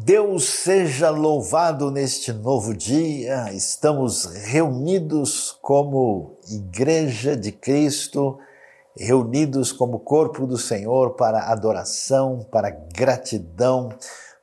Deus seja louvado neste novo dia. Estamos reunidos como Igreja de Cristo, reunidos como corpo do Senhor para adoração, para gratidão,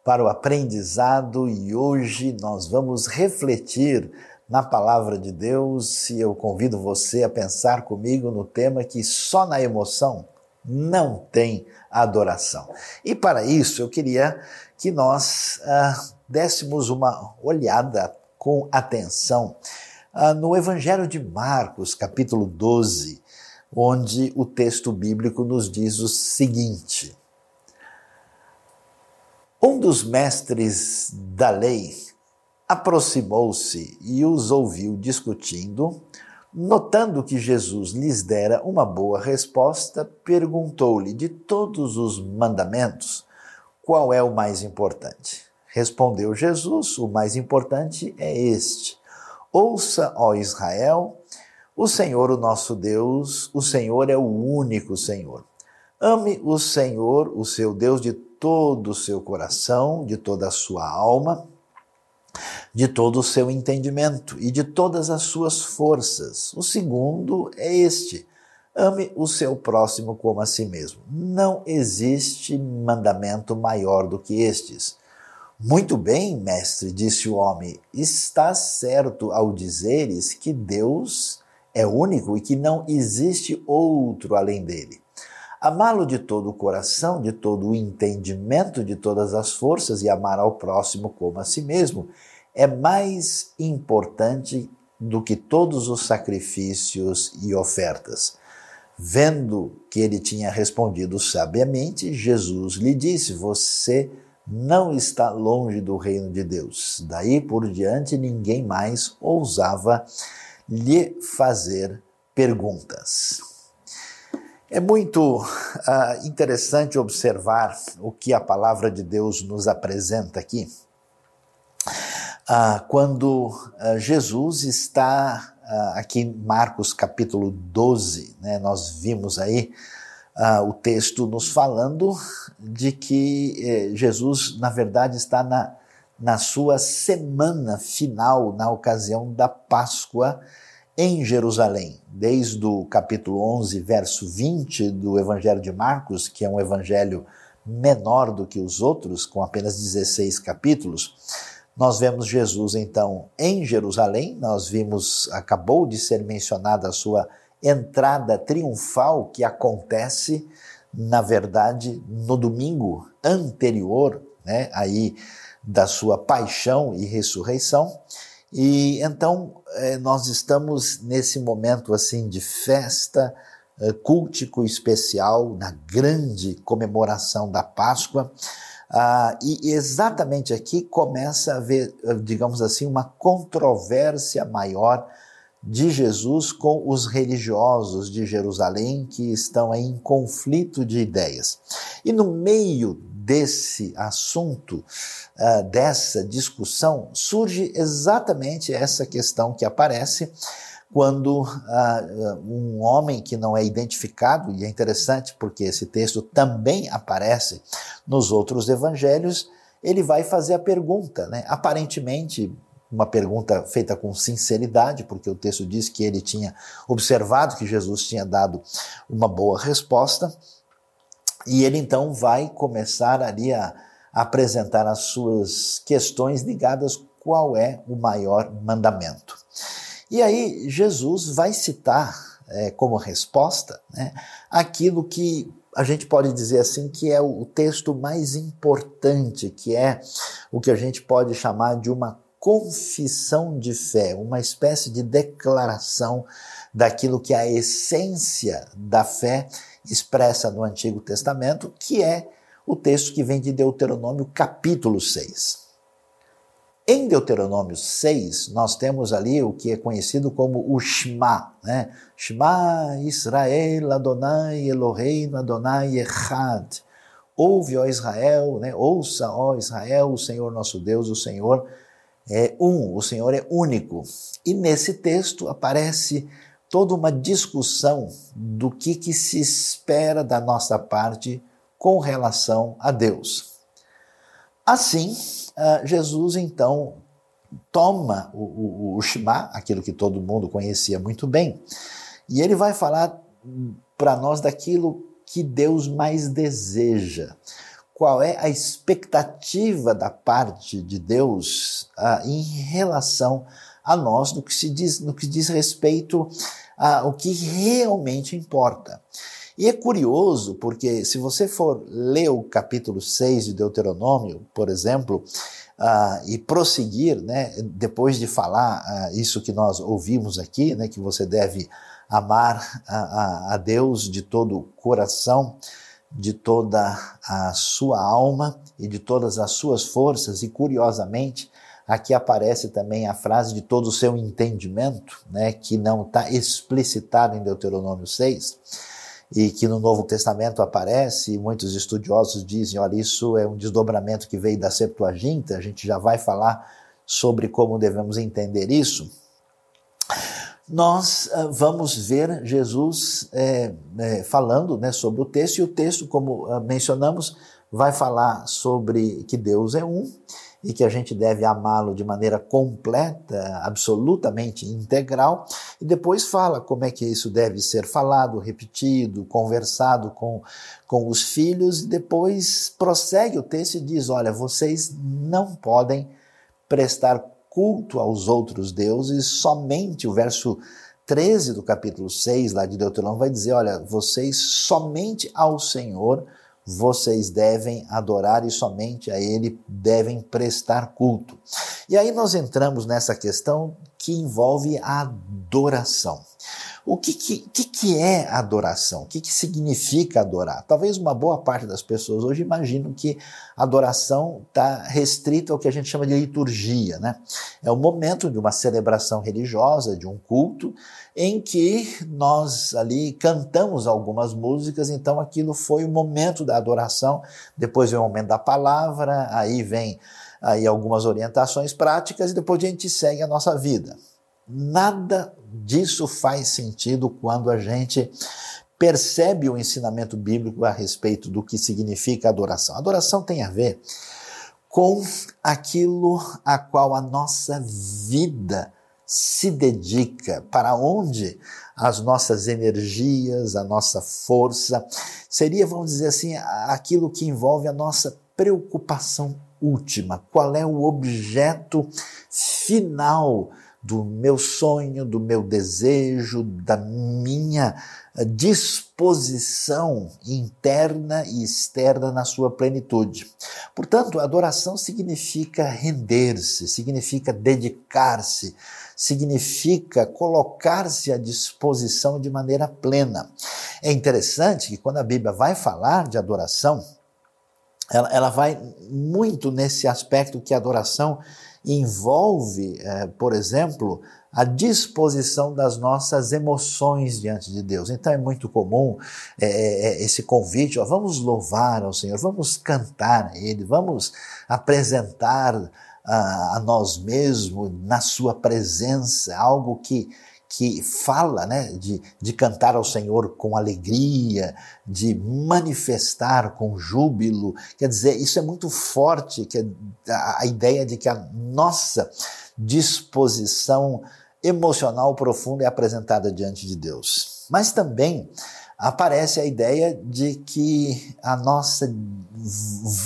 para o aprendizado e hoje nós vamos refletir na palavra de Deus e eu convido você a pensar comigo no tema que só na emoção não tem adoração. E para isso eu queria que nós ah, dessemos uma olhada com atenção ah, no Evangelho de Marcos, capítulo 12, onde o texto bíblico nos diz o seguinte. Um dos mestres da lei aproximou-se e os ouviu discutindo. Notando que Jesus lhes dera uma boa resposta, perguntou-lhe de todos os mandamentos qual é o mais importante. Respondeu Jesus: O mais importante é este. Ouça, ó Israel, o Senhor, o nosso Deus, o Senhor é o único Senhor. Ame o Senhor, o seu Deus, de todo o seu coração, de toda a sua alma de todo o seu entendimento e de todas as suas forças. O segundo é este: ame o seu próximo como a si mesmo. Não existe mandamento maior do que estes. Muito bem, mestre, disse o homem, está certo ao dizeres que Deus é único e que não existe outro além dele. Amá-lo de todo o coração, de todo o entendimento, de todas as forças e amar ao próximo como a si mesmo é mais importante do que todos os sacrifícios e ofertas. Vendo que ele tinha respondido sabiamente, Jesus lhe disse: Você não está longe do reino de Deus. Daí por diante, ninguém mais ousava lhe fazer perguntas. É muito uh, interessante observar o que a palavra de Deus nos apresenta aqui. Ah, quando ah, Jesus está aqui em Marcos capítulo 12, né, nós vimos aí o texto nos falando de que eh, Jesus, na verdade, está na, na sua semana final, na ocasião da Páscoa em Jerusalém. Desde o capítulo 11, verso 20 do Evangelho de Marcos, que é um evangelho menor do que os outros, com apenas 16 capítulos, nós vemos Jesus então em Jerusalém, nós vimos, acabou de ser mencionada a sua entrada triunfal que acontece, na verdade, no domingo anterior, né, aí da sua paixão e ressurreição. E então eh, nós estamos nesse momento assim de festa, eh, cultico especial, na grande comemoração da Páscoa. Ah, e exatamente aqui começa a haver, digamos assim, uma controvérsia maior de Jesus com os religiosos de Jerusalém que estão em conflito de ideias. E no meio desse assunto, uh, dessa discussão, surge exatamente essa questão que aparece quando uh, um homem que não é identificado, e é interessante porque esse texto também aparece nos outros evangelhos, ele vai fazer a pergunta, né? aparentemente uma pergunta feita com sinceridade, porque o texto diz que ele tinha observado que Jesus tinha dado uma boa resposta, e ele então vai começar ali a apresentar as suas questões ligadas qual é o maior mandamento. E aí Jesus vai citar é, como resposta né, aquilo que a gente pode dizer assim que é o texto mais importante, que é o que a gente pode chamar de uma confissão de fé, uma espécie de declaração daquilo que é a essência da fé expressa no Antigo Testamento, que é o texto que vem de Deuteronômio capítulo 6. Em Deuteronômio 6, nós temos ali o que é conhecido como o Shema, né? Shema Israel Adonai Eloheinu Adonai Echad. Ouve, ó Israel, né? ouça, ó Israel, o Senhor nosso Deus, o Senhor é um, o Senhor é único. E nesse texto aparece toda uma discussão do que, que se espera da nossa parte com relação a Deus. Assim, uh, Jesus então toma o, o, o Shema, aquilo que todo mundo conhecia muito bem, e ele vai falar para nós daquilo que Deus mais deseja. Qual é a expectativa da parte de Deus uh, em relação a nós no que se diz, no que diz respeito ao que realmente importa. E é curioso porque se você for ler o capítulo 6 de Deuteronômio, por exemplo, uh, e prosseguir, né, depois de falar uh, isso que nós ouvimos aqui, né, que você deve amar a, a, a Deus de todo o coração, de toda a sua alma e de todas as suas forças, e curiosamente, aqui aparece também a frase de todo o seu entendimento, né, que não está explicitada em Deuteronômio 6 e que no Novo Testamento aparece, e muitos estudiosos dizem, olha, isso é um desdobramento que veio da Septuaginta, a gente já vai falar sobre como devemos entender isso. Nós uh, vamos ver Jesus é, é, falando né, sobre o texto, e o texto, como uh, mencionamos, vai falar sobre que Deus é um, e que a gente deve amá-lo de maneira completa, absolutamente integral, e depois fala como é que isso deve ser falado, repetido, conversado com, com os filhos, e depois prossegue o texto e diz: olha, vocês não podem prestar culto aos outros deuses, somente o verso 13 do capítulo 6 lá de Deuteronômio vai dizer: olha, vocês somente ao Senhor vocês devem adorar e somente a Ele devem prestar culto. E aí nós entramos nessa questão que envolve a adoração. O que, que, que, é adoração? O que, que significa adorar? Talvez uma boa parte das pessoas hoje imaginam que adoração está restrita ao que a gente chama de liturgia. Né? É o momento de uma celebração religiosa, de um culto, em que nós ali cantamos algumas músicas, então aquilo foi o momento da adoração, depois vem o momento da palavra, aí vem aí algumas orientações práticas e depois a gente segue a nossa vida. Nada disso faz sentido quando a gente percebe o ensinamento bíblico a respeito do que significa adoração. Adoração tem a ver com aquilo a qual a nossa vida se dedica, para onde as nossas energias, a nossa força, seria, vamos dizer assim, aquilo que envolve a nossa preocupação última. Qual é o objeto final do meu sonho, do meu desejo, da minha disposição interna e externa na sua plenitude. Portanto, adoração significa render-se, significa dedicar-se, significa colocar-se à disposição de maneira plena. É interessante que quando a Bíblia vai falar de adoração, ela, ela vai muito nesse aspecto que a adoração envolve, é, por exemplo, a disposição das nossas emoções diante de Deus. Então é muito comum é, é, é, esse convite, ó, vamos louvar ao Senhor, vamos cantar a Ele, vamos apresentar a, a nós mesmos na Sua presença, algo que que fala né, de, de cantar ao Senhor com alegria, de manifestar com júbilo. Quer dizer, isso é muito forte, que a, a ideia de que a nossa disposição emocional profunda é apresentada diante de Deus. Mas também aparece a ideia de que a nossa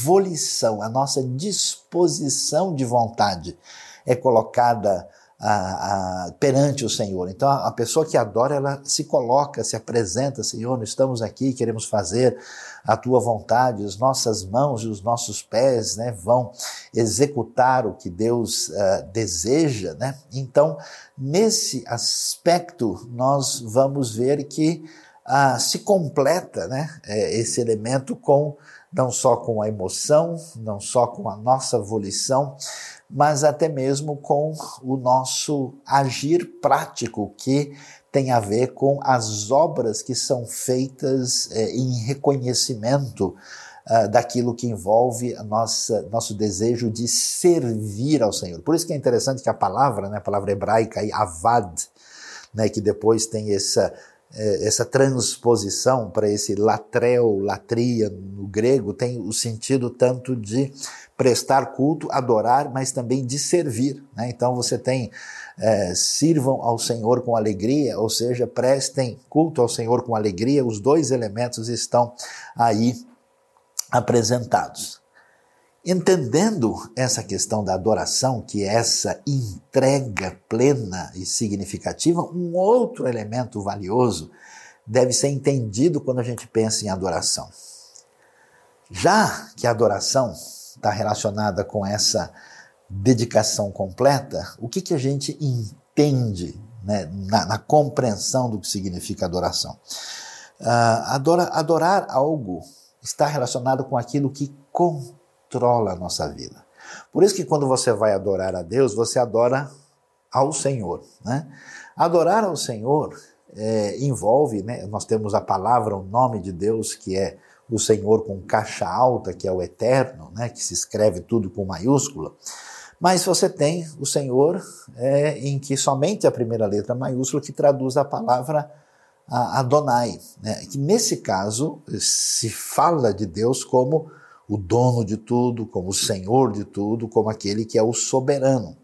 volição, a nossa disposição de vontade é colocada a, a, perante o Senhor. Então, a, pessoa que adora, ela se coloca, se apresenta, Senhor, nós estamos aqui, queremos fazer a tua vontade, as nossas mãos e os nossos pés né, vão executar o que Deus uh, deseja. Né? Então, nesse aspecto, nós vamos ver que uh, se completa né, é, esse elemento com não só com a emoção, não só com a nossa volição, mas até mesmo com o nosso agir prático, que tem a ver com as obras que são feitas é, em reconhecimento uh, daquilo que envolve nossa, nosso desejo de servir ao Senhor. Por isso que é interessante que a palavra, né, a palavra hebraica, aí, avad, né, que depois tem essa é, essa transposição para esse latreu, latria no grego, tem o sentido tanto de prestar culto, adorar, mas também de servir. Né? Então você tem é, sirvam ao Senhor com alegria, ou seja, prestem culto ao Senhor com alegria, os dois elementos estão aí apresentados. Entendendo essa questão da adoração, que é essa entrega plena e significativa, um outro elemento valioso deve ser entendido quando a gente pensa em adoração. Já que a adoração está relacionada com essa dedicação completa, o que, que a gente entende né, na, na, compreensão do que significa adoração? Uh, adora, adorar algo está relacionado com aquilo que controla a nossa vida. Por isso que quando você vai adorar a Deus, você adora ao Senhor. Né? Adorar ao Senhor é, envolve, né, nós temos a palavra, o nome de Deus, que é o Senhor com caixa alta, que é o eterno, né, que se escreve tudo com maiúscula. Mas você tem o Senhor é, em que somente a primeira letra maiúscula que traduz a palavra Adonai. Né? Que nesse caso se fala de Deus como o dono de tudo, como o Senhor de tudo, como aquele que é o soberano.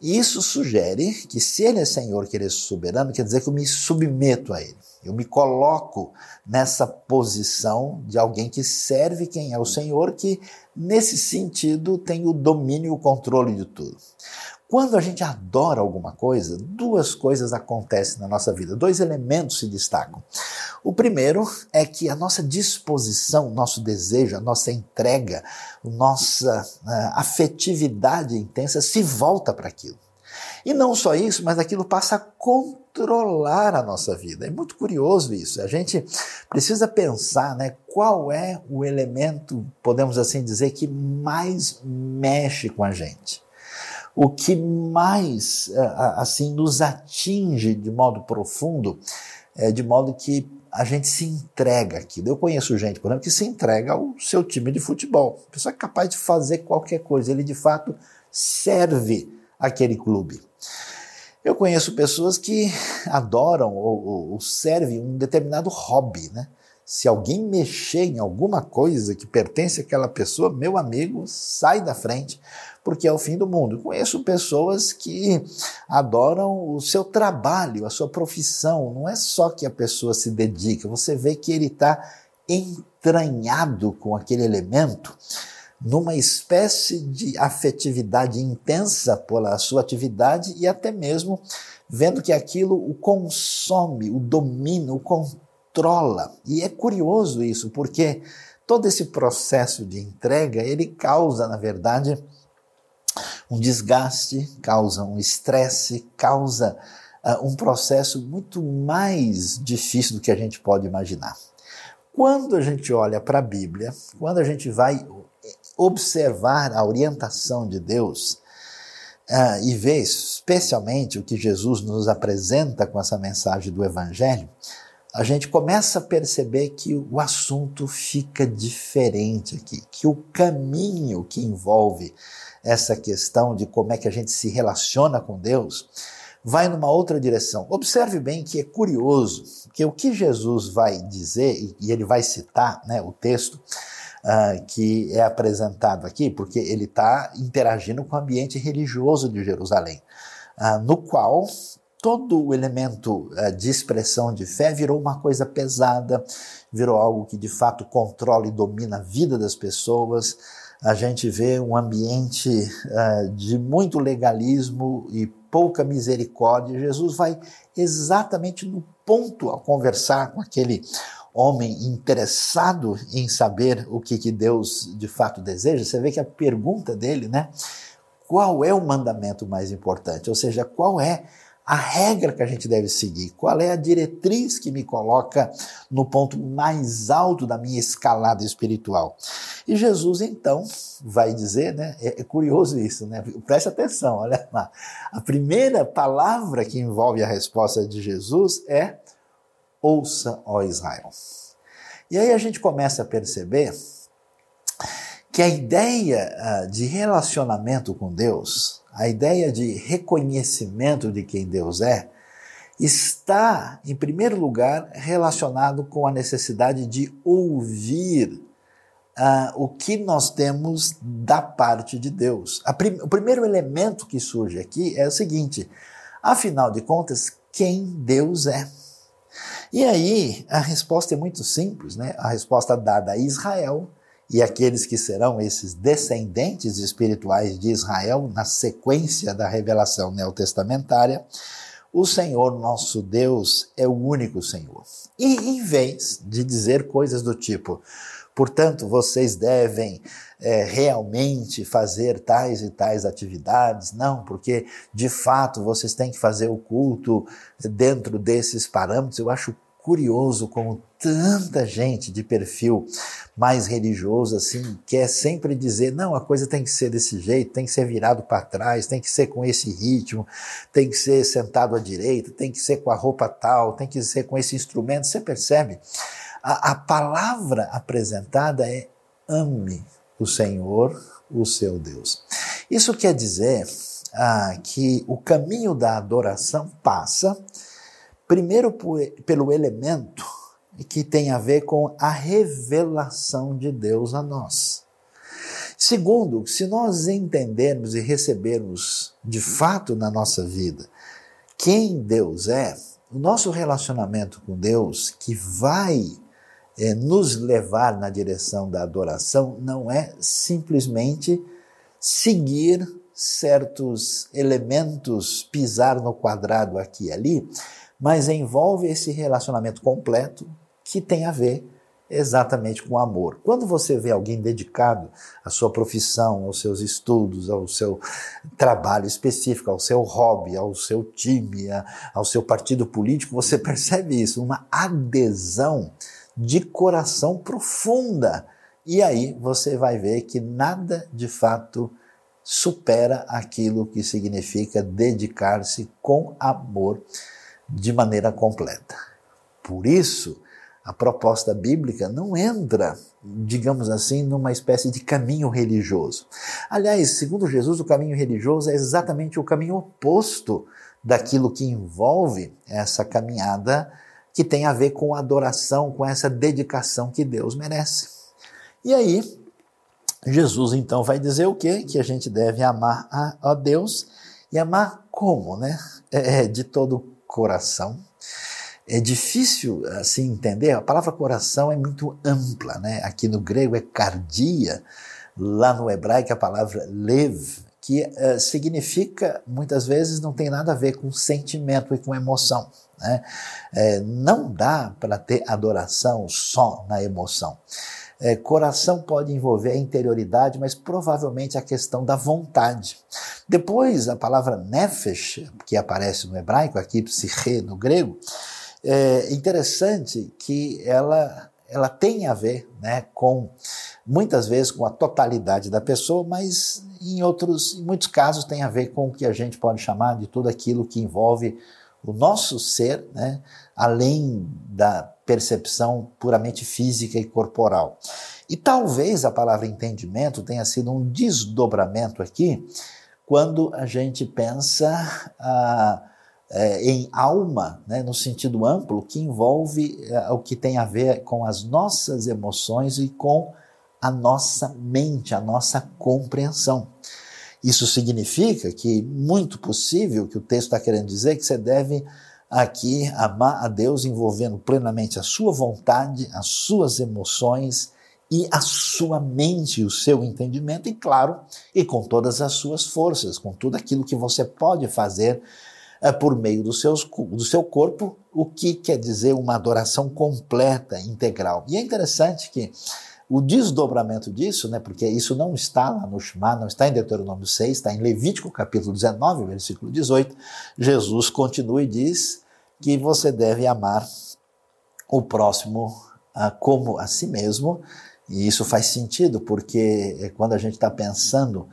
Isso sugere que se ele é Senhor, que ele é soberano, quer dizer que eu me submeto a ele. Eu me coloco nessa posição de alguém que serve quem é o Senhor, que nesse sentido tem o domínio e o controle de tudo. Quando a gente adora alguma coisa, duas coisas acontecem na nossa vida, dois elementos se destacam. O primeiro é que a nossa disposição, nosso desejo, a nossa entrega, a nossa uh, afetividade intensa se volta para aquilo. E não só isso, mas aquilo passa a controlar a nossa vida. É muito curioso isso. A gente precisa pensar, né, qual é o elemento, podemos assim dizer, que mais mexe com a gente. O que mais assim nos atinge de modo profundo, é de modo que a gente se entrega aquilo. Eu conheço gente, por exemplo, que se entrega ao seu time de futebol. A pessoa é capaz de fazer qualquer coisa, ele de fato serve aquele clube. Eu conheço pessoas que adoram ou, ou, servem um determinado hobby, né? Se alguém mexer em alguma coisa que pertence àquela pessoa, meu amigo, sai da frente, porque é o fim do mundo. Eu conheço pessoas que adoram o seu trabalho, a sua profissão. Não é só que a pessoa se dedica, você vê que ele está entranhado com aquele elemento numa espécie de afetividade intensa pela sua atividade e até mesmo vendo que aquilo o consome, o domina, o controla. E é curioso isso, porque todo esse processo de entrega, ele causa, na verdade, um desgaste, causa um estresse, causa uh, um processo muito mais difícil do que a gente pode imaginar. Quando a gente olha para a Bíblia, quando a gente vai observar a orientação de Deus uh, e ver especialmente o que Jesus nos apresenta com essa mensagem do Evangelho, a gente começa a perceber que o assunto fica diferente aqui, que o caminho que envolve essa questão de como é que a gente se relaciona com Deus vai numa outra direção. Observe bem que é curioso que o que Jesus vai dizer, e ele vai citar né, o texto, uh, que é apresentado aqui, porque ele está interagindo com o ambiente religioso de Jerusalém, uh, no qual todo o elemento uh, de expressão de fé virou uma coisa pesada, virou algo que de fato controla e domina a vida das pessoas. A gente vê um ambiente de muito legalismo e pouca misericórdia. Jesus vai exatamente no ponto ao conversar com aquele homem interessado em saber o que, que Deus de fato deseja, você vê que a pergunta dele, né? Qual é o mandamento mais importante? Ou seja, qual é a regra que a gente deve seguir? Qual é a diretriz que me coloca no ponto mais alto da minha escalada espiritual? E Jesus então vai dizer, né? É, é curioso isso, né? Preste atenção, olha lá. A primeira palavra que envolve a resposta de Jesus é Ouça, ó Israel. E aí a gente começa a perceber que a ideia ah, de relacionamento com Deus, a ideia de reconhecimento de quem Deus é, está, em primeiro lugar, relacionado com a necessidade de ouvir uh, o que nós temos da parte de Deus. Prim o primeiro elemento que surge aqui é o seguinte: afinal de contas, quem Deus é? E aí a resposta é muito simples, né? A resposta dada a Israel e aqueles que serão esses descendentes espirituais de Israel na sequência da revelação neotestamentária, o Senhor nosso Deus é o único Senhor. E em vez de dizer coisas do tipo, Portanto, vocês devem é, realmente fazer tais e tais atividades. Não, porque de fato vocês têm que fazer o culto dentro desses parâmetros. Eu acho curioso como tanta gente de perfil mais religioso assim quer sempre dizer não a coisa tem que ser desse jeito tem que ser virado para trás tem que ser com esse ritmo tem que ser sentado à direita tem que ser com a roupa tal tem que ser com esse instrumento você percebe a, a palavra apresentada é ame o Senhor, o seu Deus. Isso quer dizer ah, que o caminho da adoração passa, primeiro, por, pelo elemento que tem a ver com a revelação de Deus a nós. Segundo, se nós entendermos e recebermos de fato na nossa vida quem Deus é, o nosso relacionamento com Deus, que vai é, nos levar na direção da adoração não é simplesmente seguir certos elementos, pisar no quadrado aqui e ali, mas envolve esse relacionamento completo que tem a ver exatamente com amor. Quando você vê alguém dedicado à sua profissão, aos seus estudos, ao seu trabalho específico, ao seu hobby, ao seu time, ao seu partido político, você percebe isso, uma adesão de coração profunda. E aí você vai ver que nada de fato supera aquilo que significa dedicar-se com amor de maneira completa. Por isso, a proposta bíblica não entra, digamos assim, numa espécie de caminho religioso. Aliás, segundo Jesus, o caminho religioso é exatamente o caminho oposto daquilo que envolve essa caminhada que tem a ver com adoração, com essa dedicação que Deus merece. E aí, Jesus então vai dizer o quê? Que a gente deve amar a, a Deus e amar como, né? É, é de todo o coração. É difícil assim entender, a palavra coração é muito ampla, né? Aqui no grego é cardia, lá no hebraico a palavra lev, que uh, significa, muitas vezes, não tem nada a ver com sentimento e com emoção. Né? É, não dá para ter adoração só na emoção. É, coração pode envolver a interioridade, mas provavelmente a questão da vontade. Depois, a palavra nefesh, que aparece no hebraico, aqui psiche no grego, é interessante que ela, ela tem a ver né, com, muitas vezes, com a totalidade da pessoa, mas em outros, em muitos casos, tem a ver com o que a gente pode chamar de tudo aquilo que envolve o nosso ser, né, além da percepção puramente física e corporal. E talvez a palavra entendimento tenha sido um desdobramento aqui, quando a gente pensa ah, é, em alma, né, no sentido amplo, que envolve é, o que tem a ver com as nossas emoções e com a nossa mente, a nossa compreensão. Isso significa que, muito possível, que o texto está querendo dizer que você deve aqui amar a Deus envolvendo plenamente a sua vontade, as suas emoções e a sua mente, o seu entendimento, e claro, e com todas as suas forças, com tudo aquilo que você pode fazer é, por meio do, seus, do seu corpo, o que quer dizer uma adoração completa, integral. E é interessante que o desdobramento disso, né, porque isso não está lá no Shema, não está em Deuteronômio 6, está em Levítico capítulo 19, versículo 18, Jesus continua e diz que você deve amar o próximo ah, como a si mesmo, e isso faz sentido, porque é quando a gente está pensando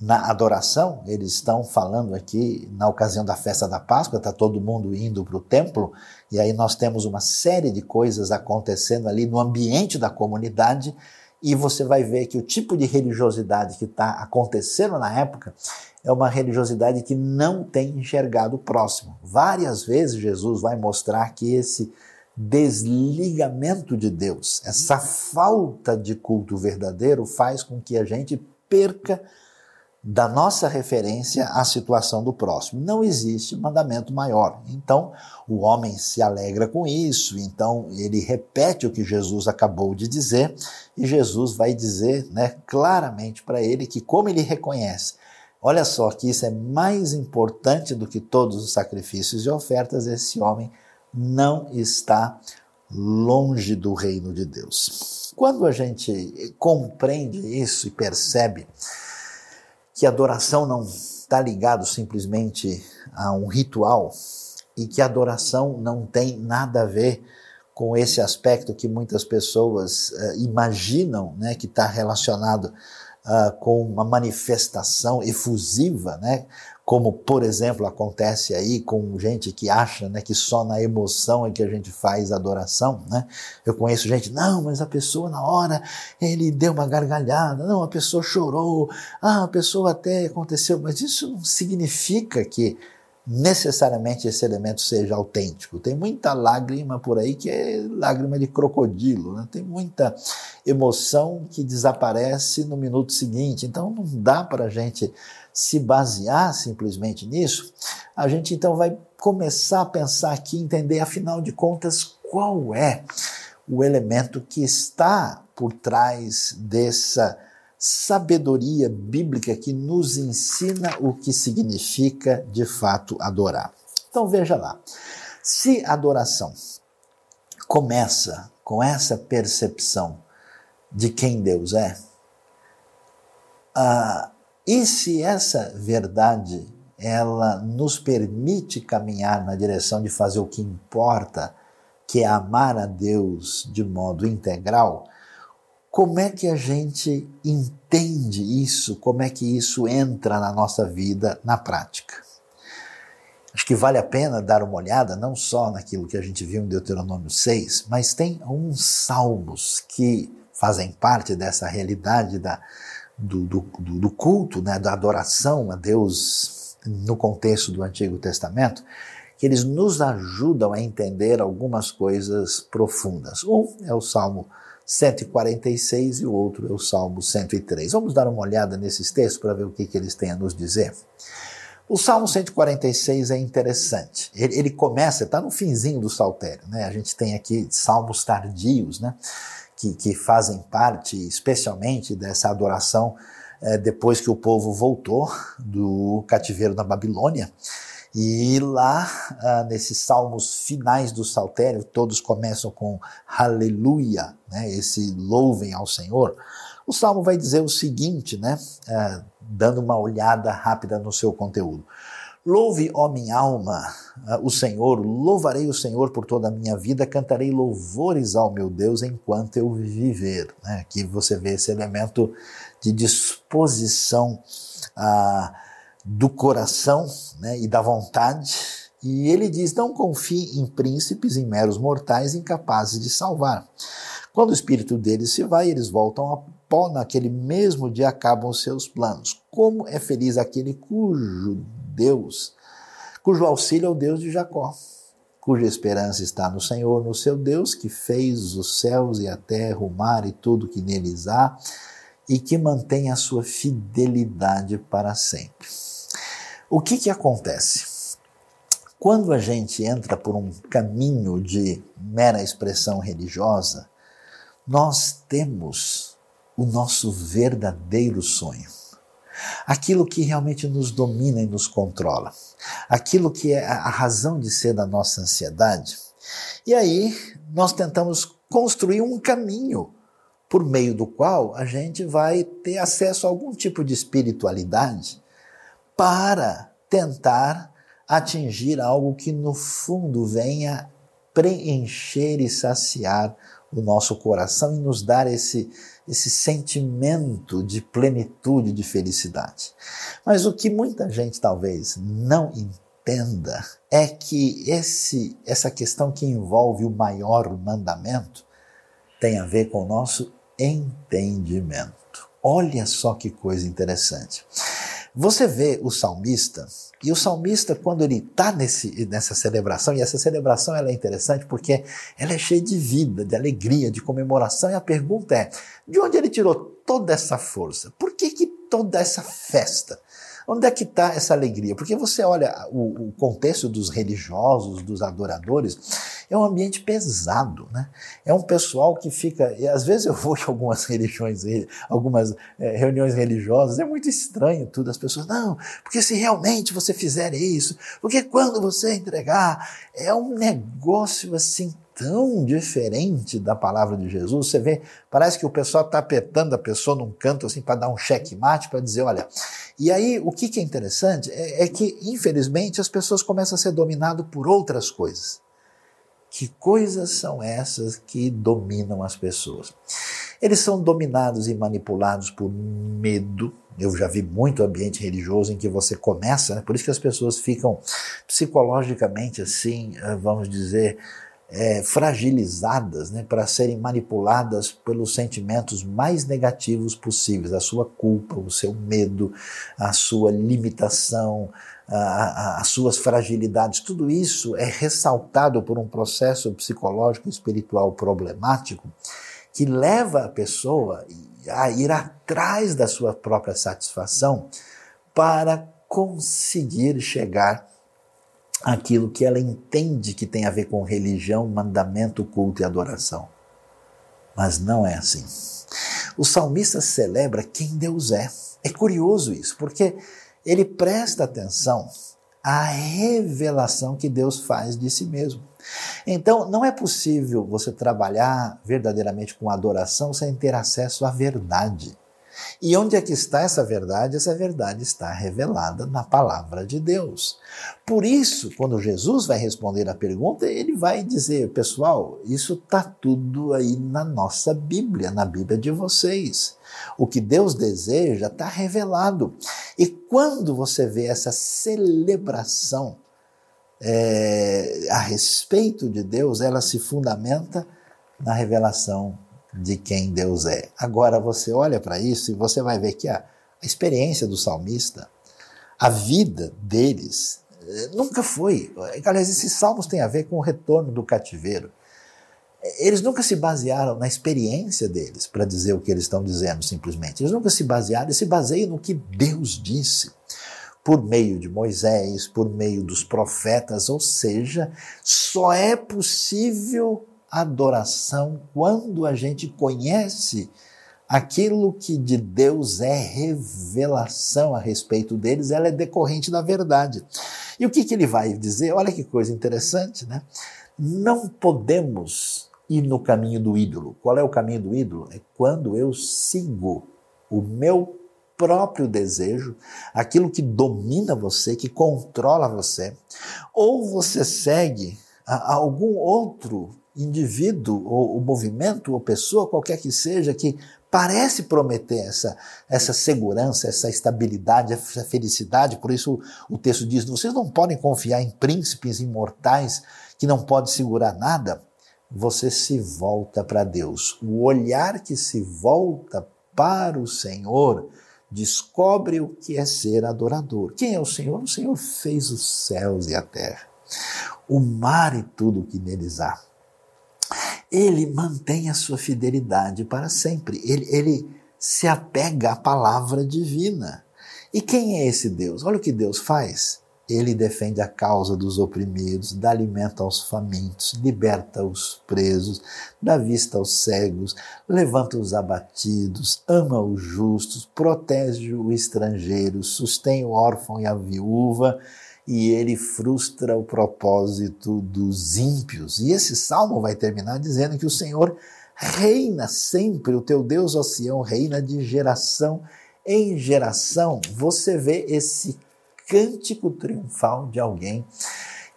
na adoração, eles estão falando aqui na ocasião da festa da Páscoa, está todo mundo indo para o templo, e aí nós temos uma série de coisas acontecendo ali no ambiente da comunidade, e você vai ver que o tipo de religiosidade que está acontecendo na época é uma religiosidade que não tem enxergado o próximo. Várias vezes Jesus vai mostrar que esse desligamento de Deus, essa falta de culto verdadeiro, faz com que a gente perca da nossa referência à situação do próximo. Não existe mandamento maior. Então, o homem se alegra com isso, então ele repete o que Jesus acabou de dizer, e Jesus vai dizer né, claramente para ele que, como ele reconhece, olha só que isso é mais importante do que todos os sacrifícios e ofertas, esse homem não está longe do reino de Deus. Quando a gente compreende isso e percebe, que adoração não está ligado simplesmente a um ritual e que adoração não tem nada a ver com esse aspecto que muitas pessoas uh, imaginam, né, que está relacionado uh, com uma manifestação efusiva, né, como por exemplo acontece aí com gente que acha né, que só na emoção é que a gente faz adoração. Né? Eu conheço gente, não, mas a pessoa na hora ele deu uma gargalhada, não, a pessoa chorou, ah, a pessoa até aconteceu, mas isso não significa que necessariamente esse elemento seja autêntico. Tem muita lágrima por aí que é lágrima de crocodilo, né? tem muita emoção que desaparece no minuto seguinte. Então não dá para a gente se basear simplesmente nisso. A gente então vai começar a pensar aqui, entender afinal de contas qual é o elemento que está por trás dessa sabedoria bíblica que nos ensina o que significa de fato adorar. Então veja lá, se a adoração começa com essa percepção de quem Deus é, uh, e se essa verdade ela nos permite caminhar na direção de fazer o que importa, que é amar a Deus de modo integral, como é que a gente entende isso? Como é que isso entra na nossa vida na prática? Acho que vale a pena dar uma olhada não só naquilo que a gente viu em Deuteronômio 6, mas tem uns salmos que fazem parte dessa realidade da, do, do, do culto, né, da adoração a Deus no contexto do Antigo Testamento, que eles nos ajudam a entender algumas coisas profundas. Um é o Salmo 146 e o outro é o Salmo 103. Vamos dar uma olhada nesses textos para ver o que, que eles têm a nos dizer. O Salmo 146 é interessante. Ele, ele começa, está no finzinho do saltério, né? A gente tem aqui salmos tardios, né? Que, que fazem parte, especialmente, dessa adoração é, depois que o povo voltou do cativeiro da Babilônia. E lá, ah, nesses salmos finais do saltério, todos começam com aleluia, né, esse louvem ao Senhor. O salmo vai dizer o seguinte, né, ah, dando uma olhada rápida no seu conteúdo. Louve, ó minha alma, ah, o Senhor, louvarei o Senhor por toda a minha vida, cantarei louvores ao meu Deus enquanto eu viver. Né? Aqui você vê esse elemento de disposição. Ah, do coração né, e da vontade. E ele diz: Não confie em príncipes, em meros mortais incapazes de salvar. Quando o espírito deles se vai, eles voltam a pó, naquele mesmo dia acabam os seus planos. Como é feliz aquele cujo Deus, cujo auxílio é o Deus de Jacó, cuja esperança está no Senhor, no seu Deus, que fez os céus e a terra, o mar e tudo que neles há, e que mantém a sua fidelidade para sempre. O que, que acontece? Quando a gente entra por um caminho de mera expressão religiosa, nós temos o nosso verdadeiro sonho. Aquilo que realmente nos domina e nos controla. Aquilo que é a razão de ser da nossa ansiedade. E aí nós tentamos construir um caminho por meio do qual a gente vai ter acesso a algum tipo de espiritualidade para tentar atingir algo que no fundo venha preencher e saciar o nosso coração e nos dar esse, esse sentimento de plenitude, de felicidade. Mas o que muita gente talvez não entenda é que esse, essa questão que envolve o maior mandamento tem a ver com o nosso entendimento. Olha só que coisa interessante. Você vê o salmista, e o salmista, quando ele está nessa celebração, e essa celebração ela é interessante porque ela é cheia de vida, de alegria, de comemoração, e a pergunta é: de onde ele tirou toda essa força? Por que, que toda essa festa? Onde é que está essa alegria? Porque você olha o, o, contexto dos religiosos, dos adoradores, é um ambiente pesado, né? É um pessoal que fica. E às vezes eu vou em algumas religiões, algumas é, reuniões religiosas, é muito estranho tudo. As pessoas, não, porque se realmente você fizer isso, porque quando você entregar, é um negócio assim tão diferente da palavra de Jesus. Você vê, parece que o pessoal está apertando a pessoa num canto assim para dar um checkmate, para dizer, olha. E aí, o que, que é interessante é, é que, infelizmente, as pessoas começam a ser dominadas por outras coisas. Que coisas são essas que dominam as pessoas? Eles são dominados e manipulados por medo. Eu já vi muito ambiente religioso em que você começa, né? por isso que as pessoas ficam psicologicamente assim, eh, vamos dizer, é, fragilizadas né, para serem manipuladas pelos sentimentos mais negativos possíveis, a sua culpa, o seu medo, a sua limitação, a, a, as suas fragilidades, tudo isso é ressaltado por um processo psicológico e espiritual problemático que leva a pessoa a ir atrás da sua própria satisfação para conseguir chegar aquilo que ela entende que tem a ver com religião, mandamento, culto e adoração. Mas não é assim. O salmista celebra quem Deus é. É curioso isso, porque ele presta atenção à revelação que Deus faz de si mesmo. Então, não é possível você trabalhar verdadeiramente com adoração sem ter acesso à verdade. E onde é que está essa verdade? Essa verdade está revelada na palavra de Deus. Por isso, quando Jesus vai responder a pergunta, ele vai dizer: pessoal, isso está tudo aí na nossa Bíblia, na Bíblia de vocês. O que Deus deseja está revelado. E quando você vê essa celebração é, a respeito de Deus, ela se fundamenta na revelação de quem Deus é. Agora você olha para isso e você vai ver que a, a experiência do salmista, a vida deles, eh, nunca foi. Aliás, esses salmos têm a ver com o retorno do cativeiro. Eles nunca se basearam na experiência deles para dizer o que eles estão dizendo, simplesmente. Eles nunca se basearam, eles se baseiam no que Deus disse por meio de Moisés, por meio dos profetas, ou seja, só é possível adoração quando a gente conhece aquilo que de Deus é revelação a respeito deles, ela é decorrente da verdade. E o que, que ele vai dizer? Olha que coisa interessante, né? Não podemos ir no caminho do ídolo. Qual é o caminho do ídolo? É quando eu sigo o meu próprio desejo, aquilo que domina você, que controla você, ou você segue algum outro indivíduo, ou, ou movimento, ou pessoa, qualquer que seja, que parece prometer essa, essa segurança, essa estabilidade, essa felicidade. Por isso o texto diz: vocês não podem confiar em príncipes imortais que não podem segurar nada. Você se volta para Deus. O olhar que se volta para o Senhor descobre o que é ser adorador. Quem é o Senhor? O Senhor fez os céus e a terra, o mar e tudo que neles há ele mantém a sua fidelidade para sempre. Ele, ele se apega à palavra divina. E quem é esse Deus? Olha o que Deus faz. Ele defende a causa dos oprimidos, dá alimento aos famintos, liberta os presos, dá vista aos cegos, levanta os abatidos, ama os justos, protege o estrangeiro, sustém o órfão e a viúva e ele frustra o propósito dos ímpios. E esse salmo vai terminar dizendo que o Senhor reina sempre, o teu Deus, ó reina de geração em geração. Você vê esse cântico triunfal de alguém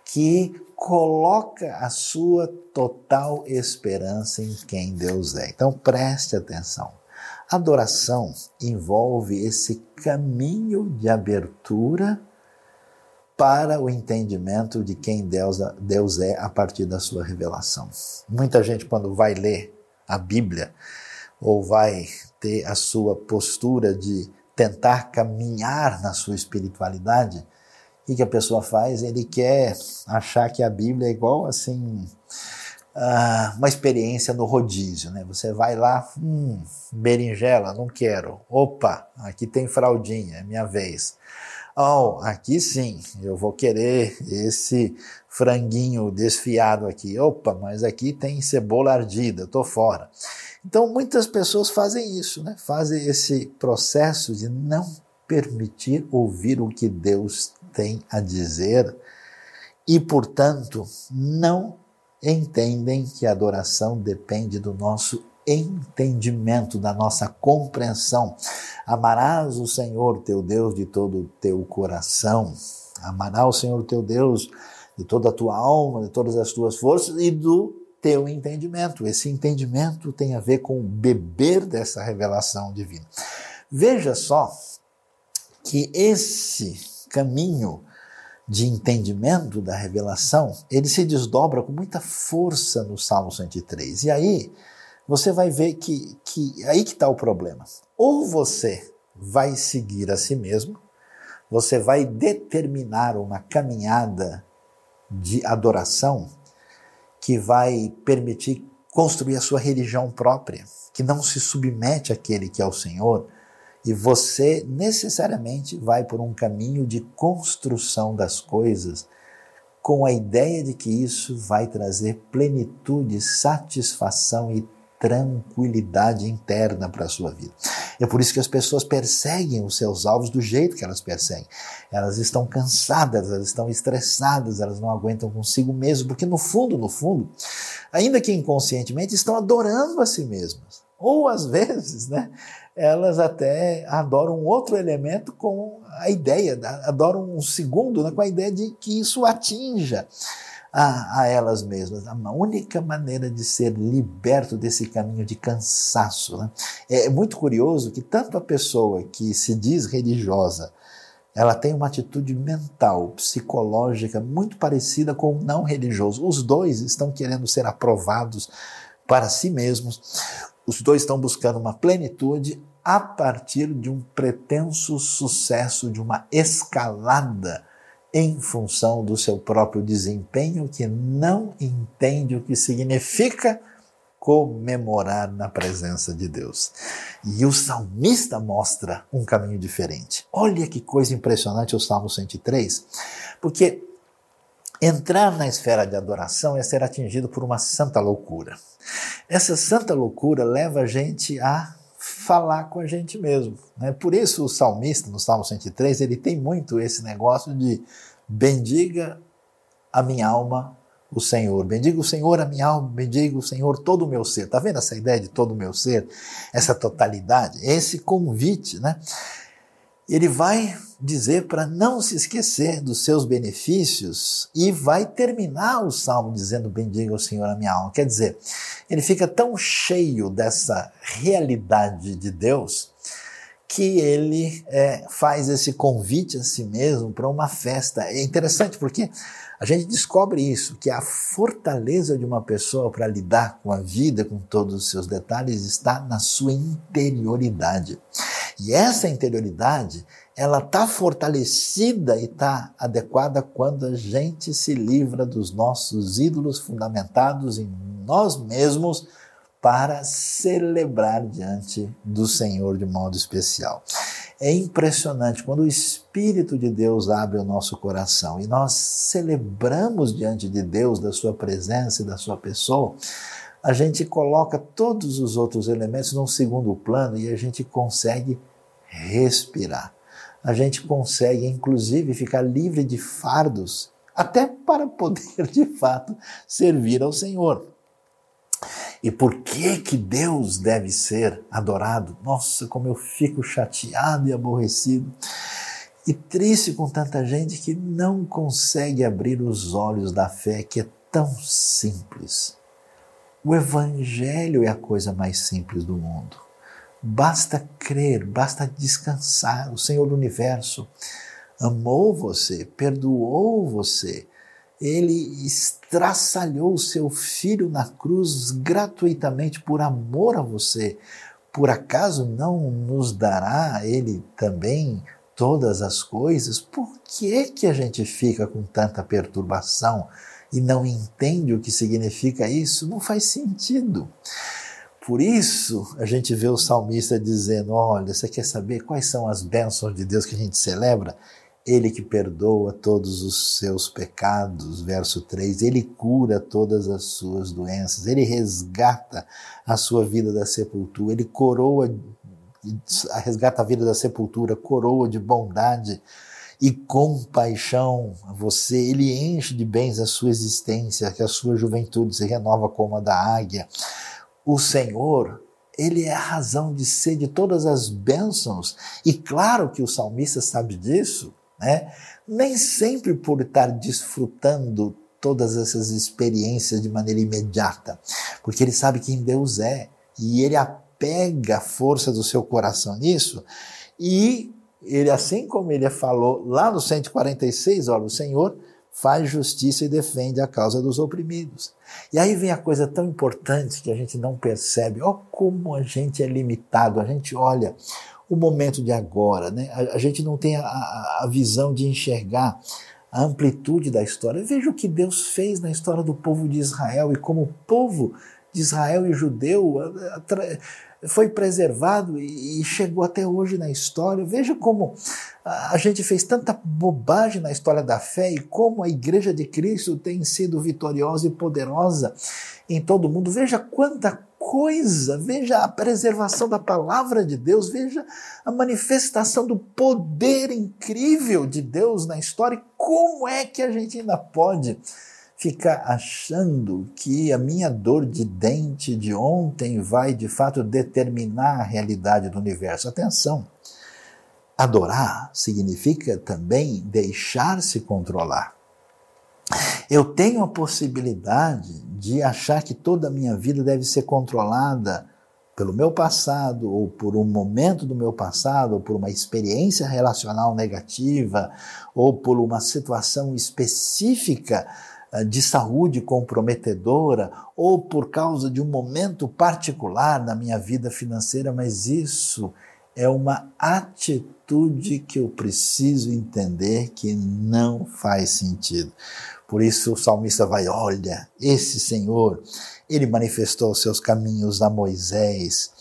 que coloca a sua total esperança em quem Deus é. Então preste atenção. Adoração envolve esse caminho de abertura para o entendimento de quem Deus, Deus é a partir da sua revelação. Muita gente, quando vai ler a Bíblia, ou vai ter a sua postura de tentar caminhar na sua espiritualidade, o que a pessoa faz? Ele quer achar que a Bíblia é igual assim uma experiência no rodízio, né? Você vai lá, hum, berinjela, não quero. Opa, aqui tem fraldinha, é minha vez. Oh, aqui sim, eu vou querer esse franguinho desfiado aqui. Opa, mas aqui tem cebola ardida, eu tô fora. Então muitas pessoas fazem isso, né? Fazem esse processo de não permitir ouvir o que Deus tem a dizer e, portanto, não entendem que a adoração depende do nosso entendimento, da nossa compreensão. Amarás o Senhor teu Deus de todo o teu coração, amarás o Senhor teu Deus de toda a tua alma, de todas as tuas forças e do teu entendimento. Esse entendimento tem a ver com beber dessa revelação divina. Veja só que esse caminho de entendimento da revelação, ele se desdobra com muita força no Salmo 103. E aí você vai ver que, que aí que está o problema. Ou você vai seguir a si mesmo, você vai determinar uma caminhada de adoração que vai permitir construir a sua religião própria, que não se submete àquele que é o Senhor, e você necessariamente vai por um caminho de construção das coisas com a ideia de que isso vai trazer plenitude, satisfação e tranquilidade interna para a sua vida. É por isso que as pessoas perseguem os seus alvos do jeito que elas perseguem. Elas estão cansadas, elas estão estressadas, elas não aguentam consigo mesmo, porque no fundo, no fundo, ainda que inconscientemente, estão adorando a si mesmas. Ou às vezes, né, elas até adoram outro elemento com a ideia, adoram um segundo né, com a ideia de que isso atinja a, a elas mesmas. A única maneira de ser liberto desse caminho de cansaço. Né? É muito curioso que tanto a pessoa que se diz religiosa, ela tem uma atitude mental, psicológica muito parecida com o não religioso. Os dois estão querendo ser aprovados para si mesmos. Os dois estão buscando uma plenitude a partir de um pretenso sucesso, de uma escalada em função do seu próprio desempenho, que não entende o que significa comemorar na presença de Deus. E o salmista mostra um caminho diferente. Olha que coisa impressionante o Salmo 103, porque entrar na esfera de adoração é ser atingido por uma santa loucura. Essa santa loucura leva a gente a falar com a gente mesmo. Né? Por isso o salmista, no Salmo 103, ele tem muito esse negócio de bendiga a minha alma o Senhor. Bendiga o Senhor a minha alma, bendiga o Senhor todo o meu ser. Está vendo essa ideia de todo o meu ser? Essa totalidade, esse convite, né? Ele vai dizer para não se esquecer dos seus benefícios e vai terminar o salmo dizendo: Bendiga o Senhor a minha alma. Quer dizer, ele fica tão cheio dessa realidade de Deus que ele é, faz esse convite a si mesmo para uma festa. É interessante porque a gente descobre isso, que a fortaleza de uma pessoa para lidar com a vida, com todos os seus detalhes, está na sua interioridade. E essa interioridade ela está fortalecida e está adequada quando a gente se livra dos nossos ídolos fundamentados em nós mesmos para celebrar diante do Senhor de modo especial. É impressionante quando o Espírito de Deus abre o nosso coração e nós celebramos diante de Deus da Sua presença e da Sua pessoa. A gente coloca todos os outros elementos num segundo plano e a gente consegue respirar a gente consegue, inclusive, ficar livre de fardos, até para poder, de fato, servir ao Senhor. E por que que Deus deve ser adorado? Nossa, como eu fico chateado e aborrecido e triste com tanta gente que não consegue abrir os olhos da fé que é tão simples. O Evangelho é a coisa mais simples do mundo. Basta crer, basta descansar. O Senhor do universo amou você, perdoou você. Ele estraçalhou seu filho na cruz gratuitamente por amor a você, por acaso não nos dará Ele também todas as coisas? Por que é que a gente fica com tanta perturbação e não entende o que significa isso? Não faz sentido. Por isso, a gente vê o salmista dizendo: Olha, você quer saber quais são as bênçãos de Deus que a gente celebra? Ele que perdoa todos os seus pecados, verso 3, ele cura todas as suas doenças, ele resgata a sua vida da sepultura, ele coroa, resgata a vida da sepultura, coroa de bondade e compaixão a você, ele enche de bens a sua existência, que a sua juventude se renova como a da águia. O Senhor, ele é a razão de ser de todas as bênçãos. E claro que o salmista sabe disso, né? Nem sempre por estar desfrutando todas essas experiências de maneira imediata, porque ele sabe quem Deus é e ele apega a força do seu coração nisso e ele assim como ele falou lá no 146, olha, o Senhor faz justiça e defende a causa dos oprimidos. E aí vem a coisa tão importante que a gente não percebe. Olha como a gente é limitado. A gente olha o momento de agora, né? A, a gente não tem a, a, visão de enxergar a amplitude da história. Veja o que Deus fez na história do povo de Israel e como o povo de Israel e judeu foi preservado e chegou até hoje na história. Veja como a gente fez tanta bobagem na história da fé e como a Igreja de Cristo tem sido vitoriosa e poderosa em todo o mundo. Veja quanta coisa, veja a preservação da palavra de Deus, veja a manifestação do poder incrível de Deus na história e como é que a gente ainda pode ficar achando que a minha dor de dente de ontem vai de fato determinar a realidade do universo. Atenção! Adorar significa também deixar-se controlar. Eu tenho a possibilidade de achar que toda a minha vida deve ser controlada pelo meu passado, ou por um momento do meu passado, ou por uma experiência relacional negativa, ou por uma situação específica eh, de saúde comprometedora ou por causa de um momento particular na minha vida financeira, mas isso é uma atitude que eu preciso entender que não faz sentido. Por isso o salmista vai, olha, esse Senhor, ele manifestou os seus caminhos a Moisés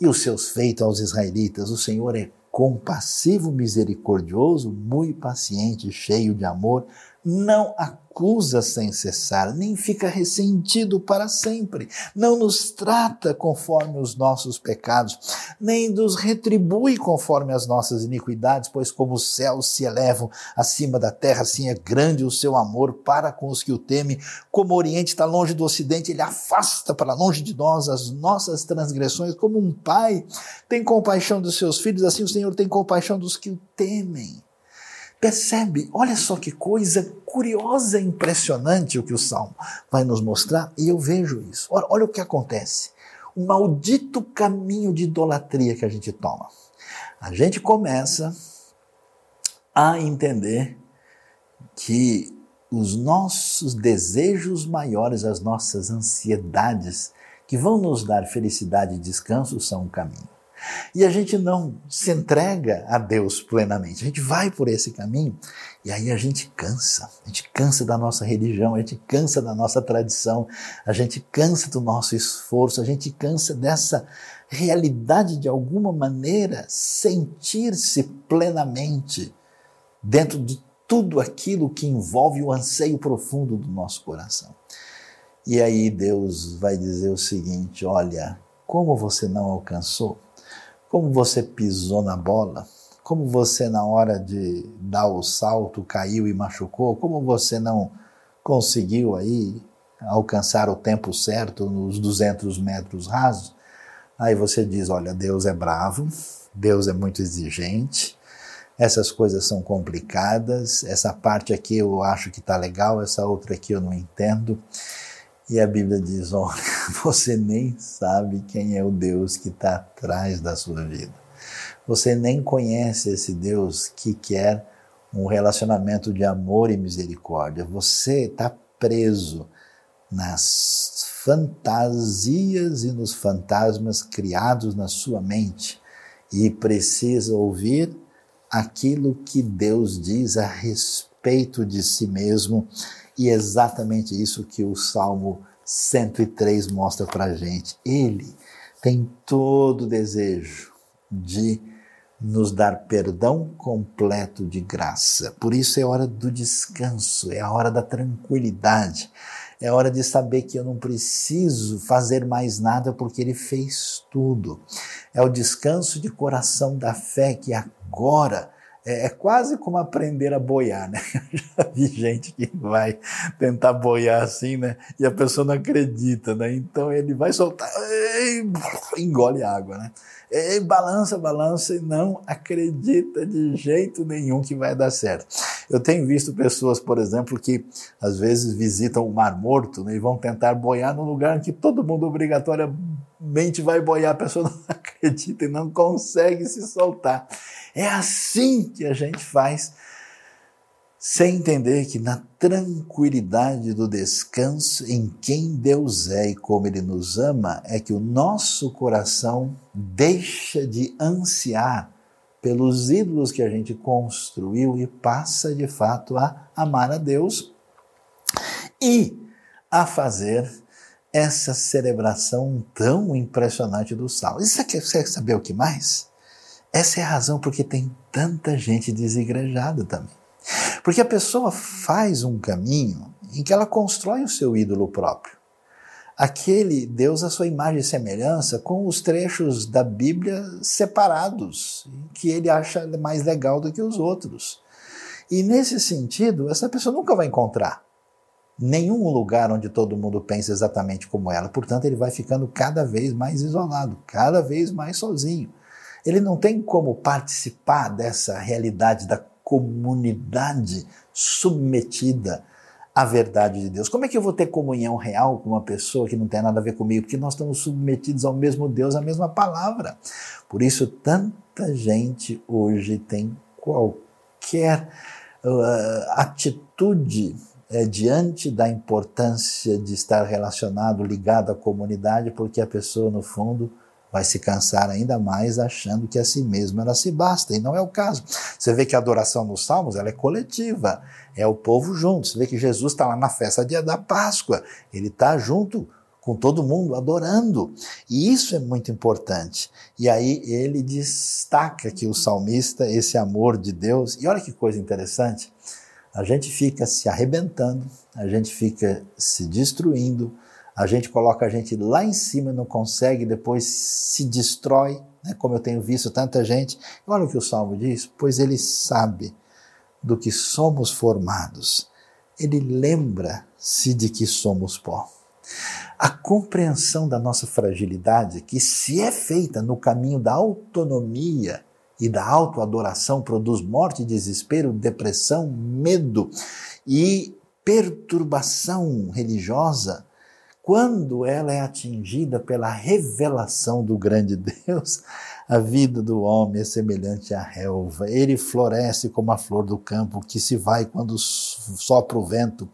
e os seus feitos aos israelitas. O Senhor é compassivo, misericordioso, muito paciente, cheio de amor, não acusa sem cessar, nem fica ressentido para sempre, não nos trata conforme os nossos pecados, nem nos retribui conforme as nossas iniquidades, pois como os céus se elevam acima da terra, assim é grande o seu amor para com os que o temem. Como o Oriente está longe do Ocidente, ele afasta para longe de nós as nossas transgressões, como um pai tem compaixão dos seus filhos, assim o Senhor tem compaixão dos que o temem. Percebe? Olha só que coisa curiosa impressionante o que o Salmo vai nos mostrar, e eu vejo isso. Olha, olha o que acontece. O maldito caminho de idolatria que a gente toma. A gente começa a entender que os nossos desejos maiores, as nossas ansiedades, que vão nos dar felicidade e descanso, são o caminho. E a gente não se entrega a Deus plenamente. A gente vai por esse caminho e aí a gente cansa. A gente cansa da nossa religião, a gente cansa da nossa tradição, a gente cansa do nosso esforço, a gente cansa dessa realidade de alguma maneira sentir-se plenamente dentro de tudo aquilo que envolve o anseio profundo do nosso coração. E aí Deus vai dizer o seguinte: olha, como você não alcançou, como você pisou na bola, como você na hora de dar o salto caiu e machucou, como você não conseguiu aí alcançar o tempo certo nos 200 metros rasos, aí você diz, olha, Deus é bravo, Deus é muito exigente, essas coisas são complicadas, essa parte aqui eu acho que está legal, essa outra aqui eu não entendo. E a Bíblia diz: olha, você nem sabe quem é o Deus que está atrás da sua vida. Você nem conhece esse Deus que quer um relacionamento de amor e misericórdia. Você está preso nas fantasias e nos fantasmas criados na sua mente e precisa ouvir aquilo que Deus diz a respeito de si mesmo e é exatamente isso que o Salmo 103 mostra para gente. Ele tem todo o desejo de nos dar perdão completo de graça. Por isso é hora do descanso, é a hora da tranquilidade, é hora de saber que eu não preciso fazer mais nada porque Ele fez tudo. É o descanso de coração da fé que agora é, é, quase como aprender a boiar, né? Já vi gente que vai tentar boiar assim, né? E a pessoa não acredita, né? Então ele vai soltar, engole água, né? Balança, balança e não acredita de jeito nenhum que vai dar certo. Eu tenho visto pessoas, por exemplo, que às vezes visitam o Mar Morto né, e vão tentar boiar num lugar que todo mundo obrigatoriamente vai boiar, a pessoa não e não consegue se soltar. É assim que a gente faz, sem entender que na tranquilidade do descanso em quem Deus é e como Ele nos ama, é que o nosso coração deixa de ansiar pelos ídolos que a gente construiu e passa de fato a amar a Deus e a fazer essa celebração tão impressionante do sal. E você quer saber o que mais? Essa é a razão porque tem tanta gente desigrejada também. Porque a pessoa faz um caminho em que ela constrói o seu ídolo próprio. Aquele Deus a sua imagem e semelhança com os trechos da Bíblia separados, que ele acha mais legal do que os outros. E nesse sentido, essa pessoa nunca vai encontrar nenhum lugar onde todo mundo pensa exatamente como ela. Portanto, ele vai ficando cada vez mais isolado, cada vez mais sozinho ele não tem como participar dessa realidade da comunidade submetida à verdade de Deus. Como é que eu vou ter comunhão real com uma pessoa que não tem nada a ver comigo? Porque nós estamos submetidos ao mesmo Deus, à mesma palavra. Por isso, tanta gente hoje tem qualquer uh, atitude é, diante da importância de estar relacionado, ligado à comunidade, porque a pessoa, no fundo, vai se cansar ainda mais achando que a si mesmo ela se basta, e não é o caso. Você vê que a adoração nos salmos ela é coletiva, é o povo junto. Você vê que Jesus está lá na festa dia da Páscoa, ele está junto com todo mundo adorando. E isso é muito importante. E aí ele destaca que o salmista, esse amor de Deus, e olha que coisa interessante, a gente fica se arrebentando, a gente fica se destruindo, a gente coloca a gente lá em cima não consegue, depois se destrói, né? como eu tenho visto tanta gente. Olha o que o Salmo diz: pois ele sabe do que somos formados, ele lembra-se de que somos pó. A compreensão da nossa fragilidade, que se é feita no caminho da autonomia e da autoadoração, produz morte, desespero, depressão, medo e perturbação religiosa, quando ela é atingida pela revelação do grande Deus, a vida do homem é semelhante à relva. Ele floresce como a flor do campo, que se vai quando sopra o vento,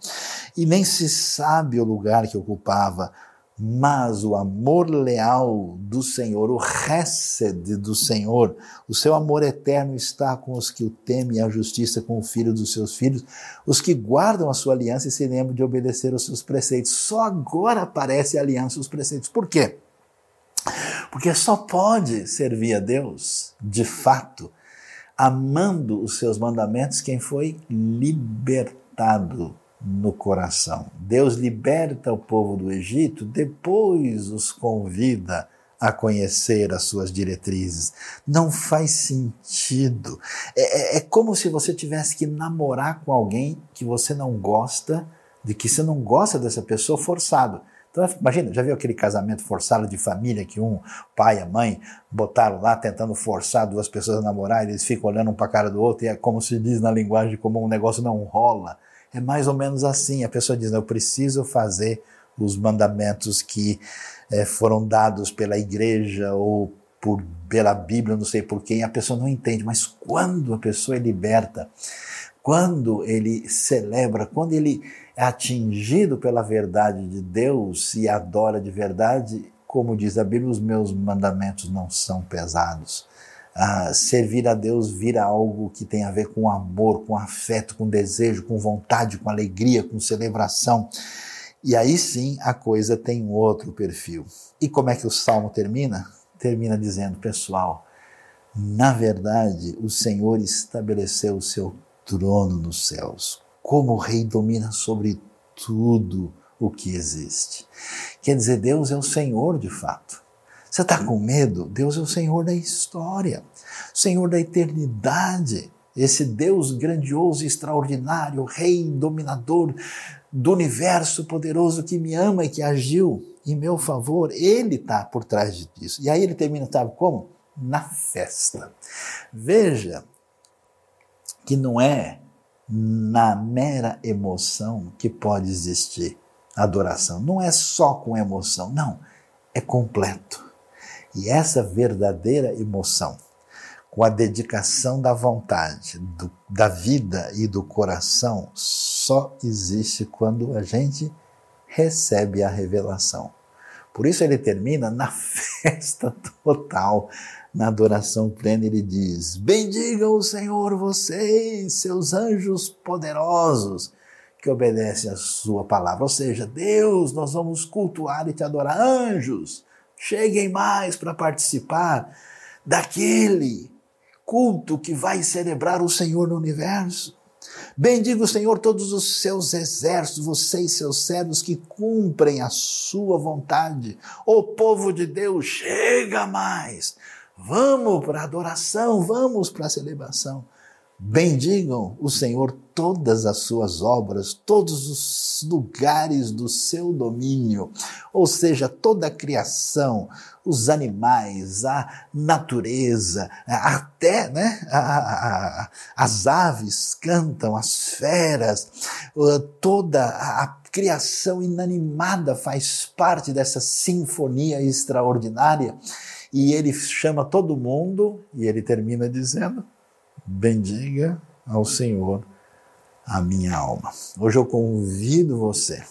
e nem se sabe o lugar que ocupava mas o amor leal do Senhor, o récede do Senhor, o seu amor eterno está com os que o temem, a justiça com o filho dos seus filhos, os que guardam a sua aliança e se lembram de obedecer aos seus preceitos. Só agora aparece a aliança e os preceitos. Por quê? Porque só pode servir a Deus, de fato, amando os seus mandamentos, quem foi libertado no coração. Deus liberta o povo do Egito, depois os convida a conhecer as suas diretrizes. Não faz sentido. É, é, é, como se você tivesse que namorar com alguém que você não gosta, de que você não gosta dessa pessoa forçado. Então, imagina, já viu aquele casamento forçado de família que um pai e a mãe botaram lá tentando forçar duas pessoas a namorar, e eles ficam olhando um para a cara do outro, e é como se diz na linguagem, como um negócio não rola. É mais ou menos assim. A pessoa diz: Eu preciso fazer os mandamentos que é, foram dados pela igreja ou por, pela Bíblia, não sei por quem. A pessoa não entende. Mas quando a pessoa é liberta quando ele celebra, quando ele é atingido pela verdade de Deus e adora de verdade, como diz a Bíblia, os meus mandamentos não são pesados. Ah, servir a Deus vira algo que tem a ver com amor, com afeto, com desejo, com vontade, com alegria, com celebração. E aí sim a coisa tem outro perfil. E como é que o salmo termina? Termina dizendo, pessoal, na verdade o Senhor estabeleceu o seu trono nos céus. Como o rei domina sobre tudo o que existe. Quer dizer, Deus é o Senhor de fato. Você está com medo? Deus é o Senhor da história, Senhor da eternidade. Esse Deus grandioso extraordinário, Rei dominador do universo poderoso que me ama e que agiu em meu favor, Ele está por trás disso. E aí ele termina, sabe como? Na festa. Veja que não é na mera emoção que pode existir adoração. Não é só com emoção, não, é completo. E essa verdadeira emoção, com a dedicação da vontade, do, da vida e do coração, só existe quando a gente recebe a revelação. Por isso ele termina na festa total, na adoração plena, ele diz: Bendigam o Senhor vocês, seus anjos poderosos, que obedecem a sua palavra. Ou seja, Deus, nós vamos cultuar e te adorar. Anjos, cheguem mais para participar daquele culto que vai celebrar o Senhor no universo. Bendiga o Senhor todos os seus exércitos, vocês, seus servos que cumprem a sua vontade. O povo de Deus, chega mais. Vamos para a adoração, vamos para a celebração. Bendigam o Senhor todas as suas obras, todos os lugares do seu domínio, ou seja, toda a criação, os animais, a natureza, até né, a, a, as aves cantam, as feras, toda a criação inanimada faz parte dessa sinfonia extraordinária. E ele chama todo mundo e ele termina dizendo: bendiga ao Senhor a minha alma. Hoje eu convido você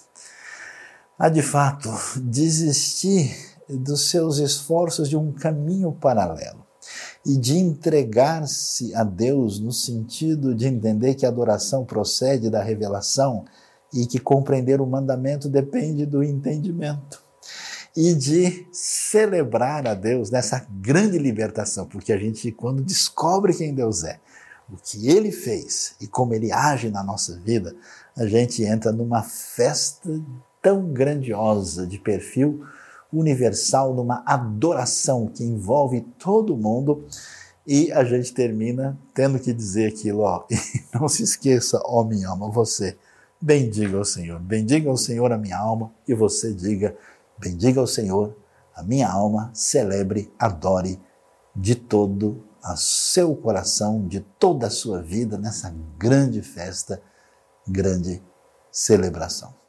a de fato desistir dos seus esforços de um caminho paralelo e de entregar-se a Deus no sentido de entender que a adoração procede da revelação e que compreender o mandamento depende do entendimento. E de celebrar a Deus nessa grande libertação, porque a gente, quando descobre quem Deus é, o que ele fez e como ele age na nossa vida, a gente entra numa festa tão grandiosa de perfil universal, numa adoração que envolve todo mundo e a gente termina tendo que dizer aquilo, ó, e não se esqueça, ó minha alma, você bendiga o Senhor, bendiga o Senhor a minha alma e você diga, bendiga o Senhor a minha alma, celebre, adore de todo a seu coração, de toda a sua vida nessa grande festa, grande celebração.